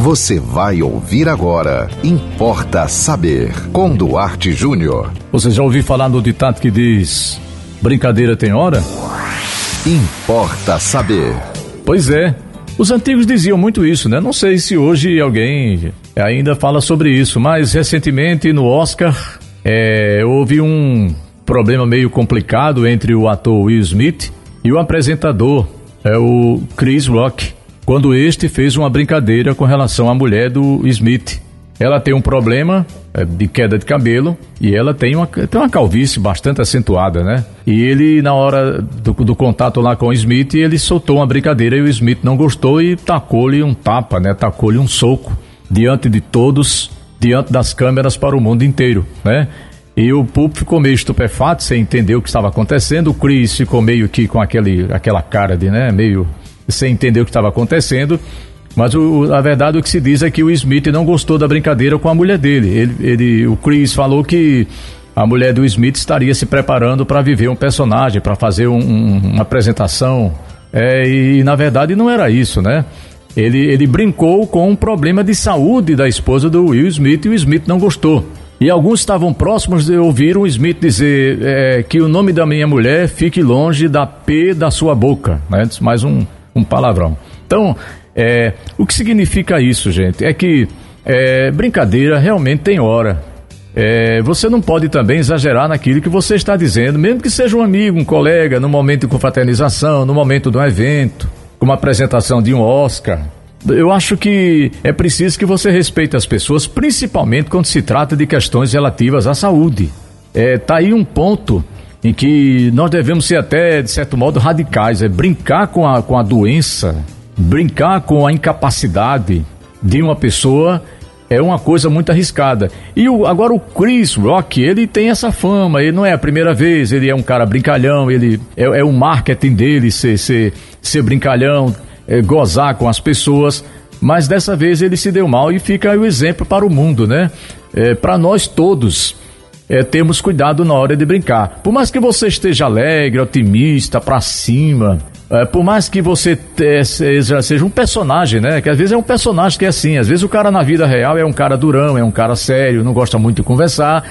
Você vai ouvir agora. Importa saber. Com Duarte Júnior. Você já ouviu falar no ditado que diz: brincadeira tem hora? Importa saber. Pois é. Os antigos diziam muito isso, né? Não sei se hoje alguém ainda fala sobre isso, mas recentemente no Oscar é, houve um problema meio complicado entre o ator Will Smith e o apresentador, é o Chris Rock quando este fez uma brincadeira com relação à mulher do Smith. Ela tem um problema é, de queda de cabelo e ela tem uma, tem uma calvície bastante acentuada, né? E ele, na hora do, do contato lá com o Smith, ele soltou uma brincadeira e o Smith não gostou e tacou-lhe um tapa, né? Tacou-lhe um soco diante de todos, diante das câmeras para o mundo inteiro, né? E o público ficou meio estupefato, sem entender o que estava acontecendo. O Chris ficou meio que com aquele, aquela cara de, né, meio sem entender o que estava acontecendo. Mas o, a verdade o que se diz é que o Smith não gostou da brincadeira com a mulher dele. Ele, ele o Chris falou que a mulher do Smith estaria se preparando para viver um personagem, para fazer um, um, uma apresentação. É, e na verdade não era isso, né? Ele, ele brincou com um problema de saúde da esposa do Will Smith e o Smith não gostou. E alguns estavam próximos de ouvir o Smith dizer é, que o nome da minha mulher fique longe da P da sua boca. Né? Mais um, um palavrão. Então, é, o que significa isso, gente? É que é, brincadeira realmente tem hora. É, você não pode também exagerar naquilo que você está dizendo, mesmo que seja um amigo, um colega, no momento de confraternização, no momento de um evento, como apresentação de um Oscar. Eu acho que é preciso que você respeite as pessoas, principalmente quando se trata de questões relativas à saúde. É, tá aí um ponto em que nós devemos ser até, de certo modo, radicais, é brincar com a, com a doença, brincar com a incapacidade de uma pessoa é uma coisa muito arriscada. E o, agora o Chris Rock, ele tem essa fama, ele não é a primeira vez, ele é um cara brincalhão, ele é, é o marketing dele ser, ser, ser brincalhão, é, gozar com as pessoas, mas dessa vez ele se deu mal e fica o exemplo para o mundo, né? É, para nós todos é, termos cuidado na hora de brincar. Por mais que você esteja alegre, otimista, pra cima, é, por mais que você te, seja, seja, um personagem, né? Que às vezes é um personagem que é assim, às vezes o cara na vida real é um cara durão, é um cara sério, não gosta muito de conversar,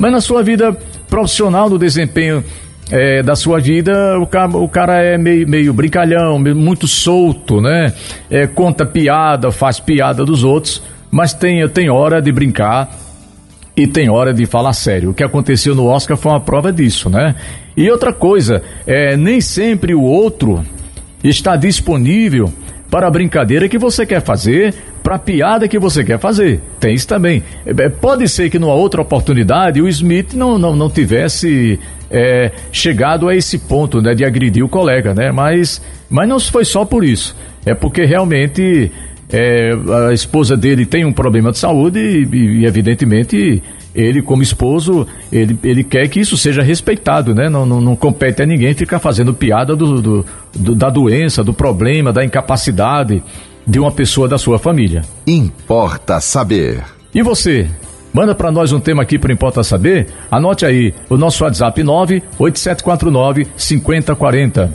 mas na sua vida profissional, no desempenho é, da sua vida, o cara, o cara é meio, meio brincalhão, muito solto, né? É, conta piada, faz piada dos outros, mas tem, tem hora de brincar e tem hora de falar sério. O que aconteceu no Oscar foi uma prova disso, né? E outra coisa, é, nem sempre o outro está disponível para a brincadeira que você quer fazer, para a piada que você quer fazer. Tem isso também. É, pode ser que numa outra oportunidade o Smith não, não, não tivesse é, chegado a esse ponto né, de agredir o colega, né? Mas, mas não foi só por isso. É porque realmente é, a esposa dele tem um problema de saúde e, e, evidentemente, ele, como esposo, ele, ele quer que isso seja respeitado, né? Não, não, não compete a ninguém ficar fazendo piada do, do, do, da doença, do problema, da incapacidade de uma pessoa da sua família. Importa saber. E você? Manda para nós um tema aqui para Importa Saber. Anote aí o nosso WhatsApp 98749 5040.